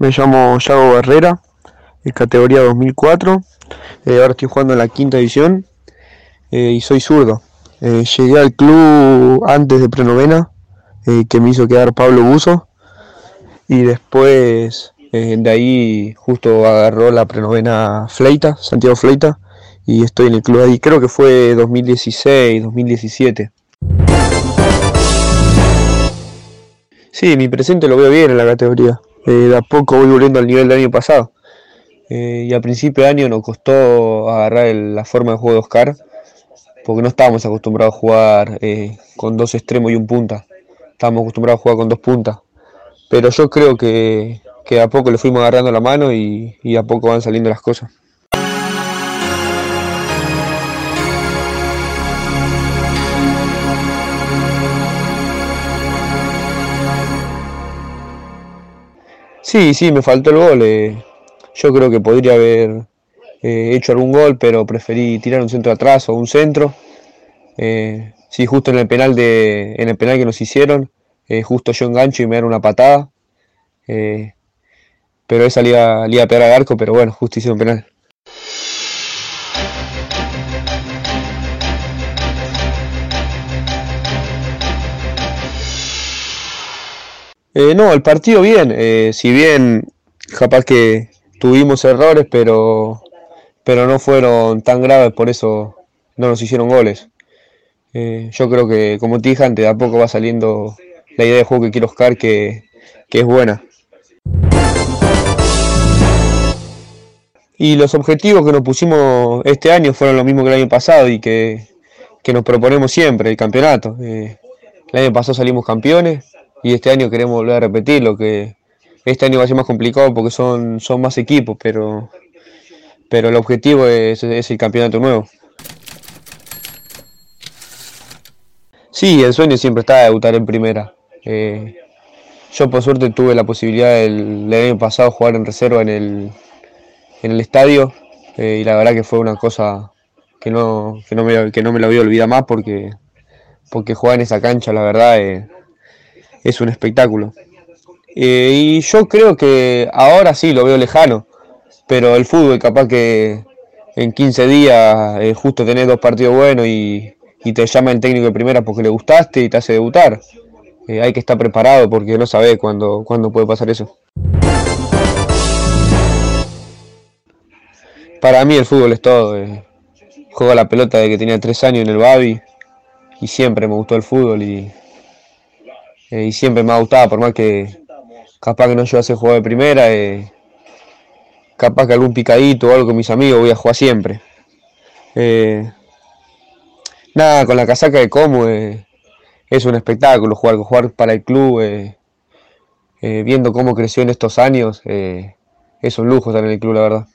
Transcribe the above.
Me llamo Yago Herrera, de categoría 2004. Eh, ahora estoy jugando en la quinta división eh, y soy zurdo. Eh, llegué al club antes de prenovena, que me hizo quedar Pablo Buzo. Y después de ahí justo agarró la prenovena Fleita, Santiago Fleita. Y estoy en el club ahí, creo que fue 2016, 2017. Sí, mi presente lo veo bien en la categoría. Eh, de a poco voy volviendo al nivel del año pasado. Eh, y a principio de año nos costó agarrar la forma de juego de Oscar, porque no estábamos acostumbrados a jugar eh, con dos extremos y un punta. Estábamos acostumbrados a jugar con dos puntas. Pero yo creo que, que a poco le fuimos agarrando la mano y, y a poco van saliendo las cosas. Sí, sí, me faltó el gol. Eh. yo creo que podría haber eh, hecho algún gol, pero preferí tirar un centro atrás o un centro. Eh, sí, justo en el penal de, en el penal que nos hicieron, justo yo engancho y me dan una patada. pero esa le iba, a pegar al arco, pero bueno, justo hicieron penal. Eh, no, el partido bien. Eh, si bien capaz que tuvimos errores, pero, pero no fueron tan graves, por eso no nos hicieron goles. Eh, yo creo que, como te dije antes, de a poco va saliendo la idea de juego que quiero Oscar, que, que es buena. Y los objetivos que nos pusimos este año fueron los mismos que el año pasado y que, que nos proponemos siempre, el campeonato. el año pasado salimos campeones, y este año queremos volver a repetirlo, que este año va a ser más complicado porque son, son más equipos, pero, pero el objetivo es, el campeonato nuevo. Sí, el sueño siempre está de debutar en primera. Eh, yo por suerte tuve la posibilidad el, año pasado jugar en reserva en el, en el estadio eh, y la verdad que fue una cosa que no, que no, me, que no me la voy a olvidar más porque, porque jugar en esa cancha la verdad es es un espectáculo. Eh, y yo creo que ahora sí lo veo lejano, pero el fútbol capaz que en 15 días eh, justo tenés dos partidos buenos y, te llama el técnico de primera porque le gustaste y te hace debutar. Eh, hay que estar preparado porque no sabés cuándo, cuándo puede pasar eso. Para mí el fútbol es todo. juego la pelota de que tenía tres años en el Babi y siempre me gustó el fútbol y, eh, y siempre me ha gustado, por más que capaz que no yo hace juego de primera, eh, capaz que algún picadito o algo con mis amigos voy a jugar siempre. Eh, nada, con la casaca de Como es un espectáculo jugar, jugar para el club, viendo cómo creció en estos años, es un lujo estar en el club, la verdad.